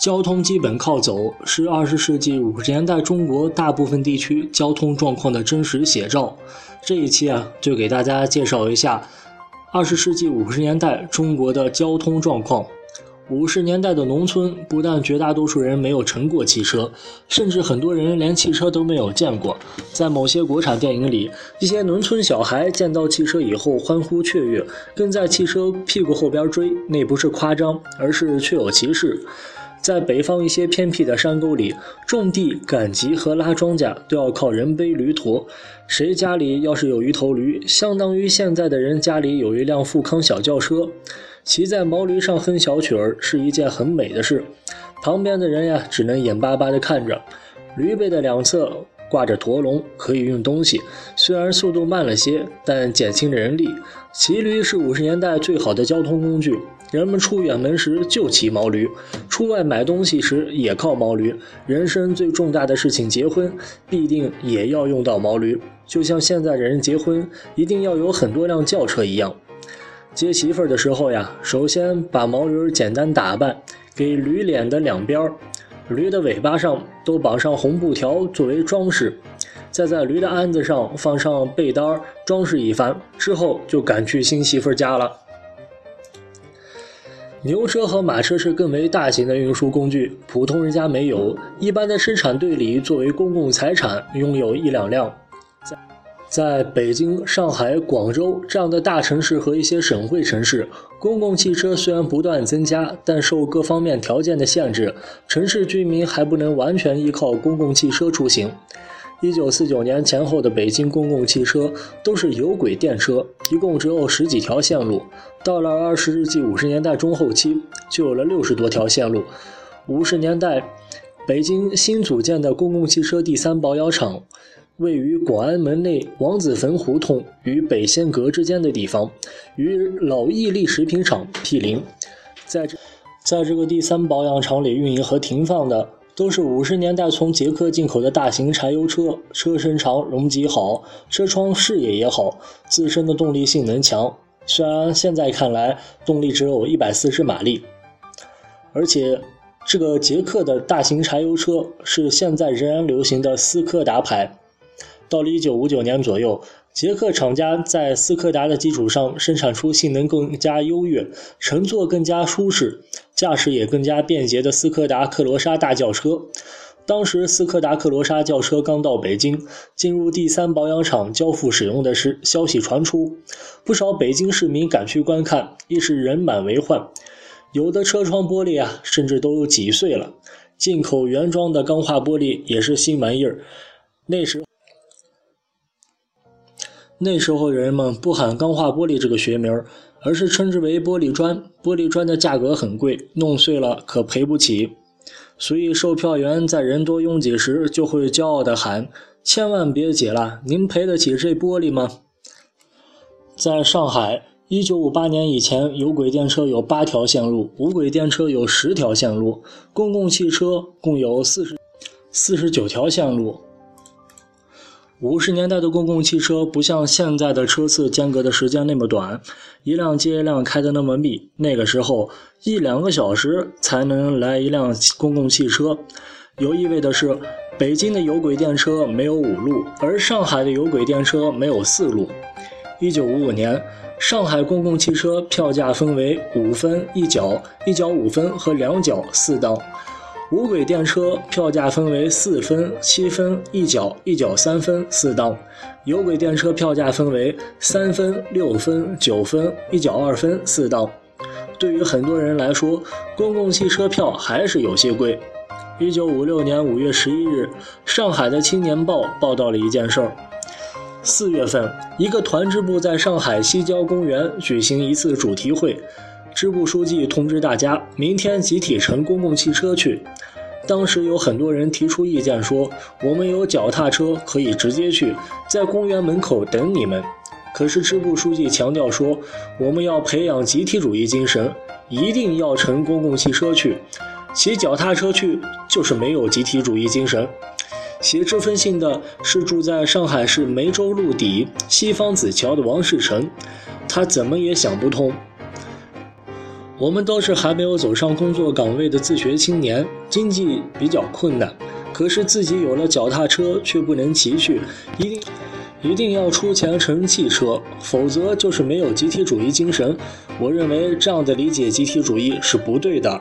交通基本靠走，是二十世纪五十年代中国大部分地区交通状况的真实写照。这一期啊，就给大家介绍一下二十世纪五十年代中国的交通状况。五十年代的农村，不但绝大多数人没有乘过汽车，甚至很多人连汽车都没有见过。在某些国产电影里，一些农村小孩见到汽车以后欢呼雀跃，跟在汽车屁股后边追，那不是夸张，而是确有其事。在北方一些偏僻的山沟里，种地、赶集和拉庄稼都要靠人背驴驮。谁家里要是有一头驴，相当于现在的人家里有一辆富康小轿车。骑在毛驴上哼小曲儿是一件很美的事，旁边的人呀只能眼巴巴地看着。驴背的两侧挂着驼笼，可以运东西，虽然速度慢了些，但减轻了人力。骑驴是五十年代最好的交通工具，人们出远门时就骑毛驴，出外买东西时也靠毛驴。人生最重大的事情结婚，必定也要用到毛驴，就像现在的人结婚一定要有很多辆轿车一样。接媳妇儿的时候呀，首先把毛驴简单打扮，给驴脸的两边儿、驴的尾巴上都绑上红布条作为装饰，再在驴的鞍子上放上被单装饰一番，之后就赶去新媳妇家了。牛车和马车是更为大型的运输工具，普通人家没有，一般的生产队里作为公共财产拥有一两辆。在北京、上海、广州这样的大城市和一些省会城市，公共汽车虽然不断增加，但受各方面条件的限制，城市居民还不能完全依靠公共汽车出行。一九四九年前后的北京公共汽车都是有轨电车，一共只有十几条线路。到了二十世纪五十年代中后期，就有了六十多条线路。五十年代，北京新组建的公共汽车第三保养厂。位于广安门内王子坟胡同与北仙阁之间的地方，与老义利食品厂毗邻。在这，在这个第三保养厂里运营和停放的都是五十年代从捷克进口的大型柴油车，车身长，容积好，车窗视野也好，自身的动力性能强。虽然现在看来动力只有一百四十马力，而且这个捷克的大型柴油车是现在仍然流行的斯柯达牌。到了1959年左右，捷克厂家在斯柯达的基础上生产出性能更加优越、乘坐更加舒适、驾驶也更加便捷的斯柯达克罗莎大轿车。当时，斯柯达克罗莎轿车刚到北京，进入第三保养厂交付使用的是消息传出，不少北京市民赶去观看，一时人满为患，有的车窗玻璃啊，甚至都有挤碎了。进口原装的钢化玻璃也是新玩意儿，那时。那时候人们不喊钢化玻璃这个学名，而是称之为玻璃砖。玻璃砖的价格很贵，弄碎了可赔不起。所以售票员在人多拥挤时就会骄傲地喊：“千万别挤了，您赔得起这玻璃吗？”在上海，1958年以前，有轨电车有八条线路，无轨电车有十条线路，公共汽车共有四十四十九条线路。五十年代的公共汽车不像现在的车次间隔的时间那么短，一辆接一辆开的那么密。那个时候一两个小时才能来一辆公共汽车。有意味的是，北京的有轨电车没有五路，而上海的有轨电车没有四路。一九五五年，上海公共汽车票价分为五分一角、一角五分和两角四档。无轨电车票价分为四分、七分、一角、一角三分四档；有轨电车票价分为三分、六分、九分、一角二分四档。对于很多人来说，公共汽车票还是有些贵。一九五六年五月十一日，上海的《青年报》报道了一件事儿：四月份，一个团支部在上海西郊公园举行一次主题会。支部书记通知大家，明天集体乘公共汽车去。当时有很多人提出意见，说我们有脚踏车可以直接去，在公园门口等你们。可是支部书记强调说，我们要培养集体主义精神，一定要乘公共汽车去，骑脚踏车去就是没有集体主义精神。写这封信的是住在上海市梅州路底西方子桥的王世成，他怎么也想不通。我们都是还没有走上工作岗位的自学青年，经济比较困难，可是自己有了脚踏车却不能骑去，一定一定要出钱乘汽车，否则就是没有集体主义精神。我认为这样的理解集体主义是不对的。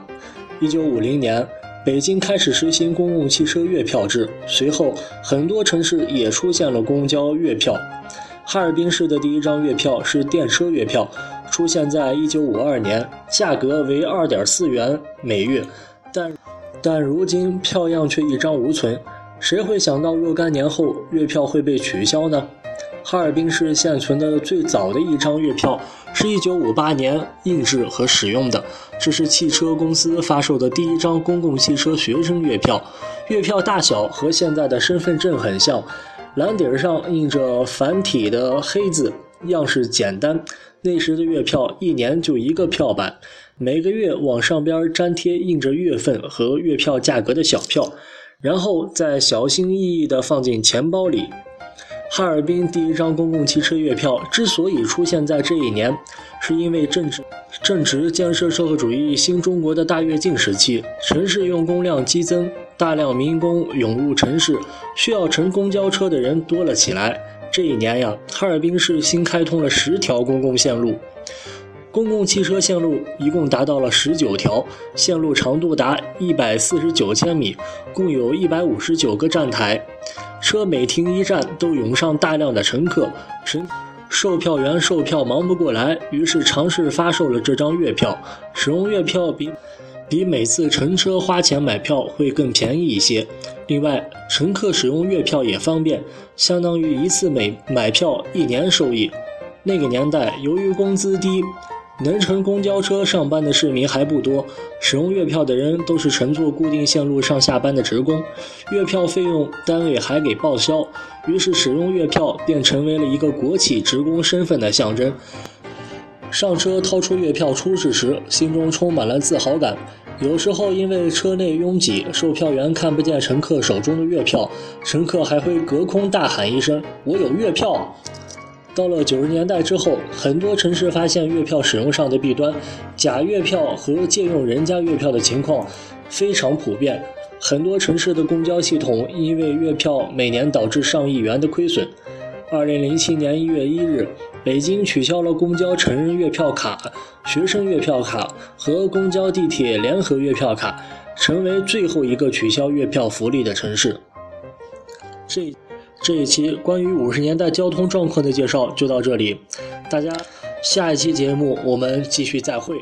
一九五零年，北京开始实行公共汽车月票制，随后很多城市也出现了公交月票。哈尔滨市的第一张月票是电车月票。出现在一九五二年，价格为二点四元每月，但但如今票样却一张无存。谁会想到若干年后月票会被取消呢？哈尔滨市现存的最早的一张月票是一九五八年印制和使用的，这是汽车公司发售的第一张公共汽车学生月票。月票大小和现在的身份证很像，蓝底上印着繁体的黑字，样式简单。那时的月票一年就一个票版，每个月往上边粘贴印着月份和月票价格的小票，然后再小心翼翼地放进钱包里。哈尔滨第一张公共汽车月票之所以出现在这一年，是因为正值正值建设社会主义新中国的大跃进时期，城市用工量激增，大量民工涌入城市，需要乘公交车的人多了起来。这一年呀，哈尔滨市新开通了十条公共线路，公共汽车线路一共达到了十九条，线路长度达一百四十九千米，共有一百五十九个站台，车每停一站都涌上大量的乘客，乘售票员售票忙不过来，于是尝试发售了这张月票，使用月票比。比每次乘车花钱买票会更便宜一些。另外，乘客使用月票也方便，相当于一次买买票一年收益。那个年代，由于工资低，能乘公交车上班的市民还不多，使用月票的人都是乘坐固定线路上下班的职工，月票费用单位还给报销，于是使用月票便成为了一个国企职工身份的象征。上车掏出月票出示时，心中充满了自豪感。有时候因为车内拥挤，售票员看不见乘客手中的月票，乘客还会隔空大喊一声：“我有月票！”到了九十年代之后，很多城市发现月票使用上的弊端，假月票和借用人家月票的情况非常普遍。很多城市的公交系统因为月票每年导致上亿元的亏损。二零零七年一月一日，北京取消了公交成人月票卡、学生月票卡和公交地铁联合月票卡，成为最后一个取消月票福利的城市。这这一期关于五十年代交通状况的介绍就到这里，大家下一期节目我们继续再会。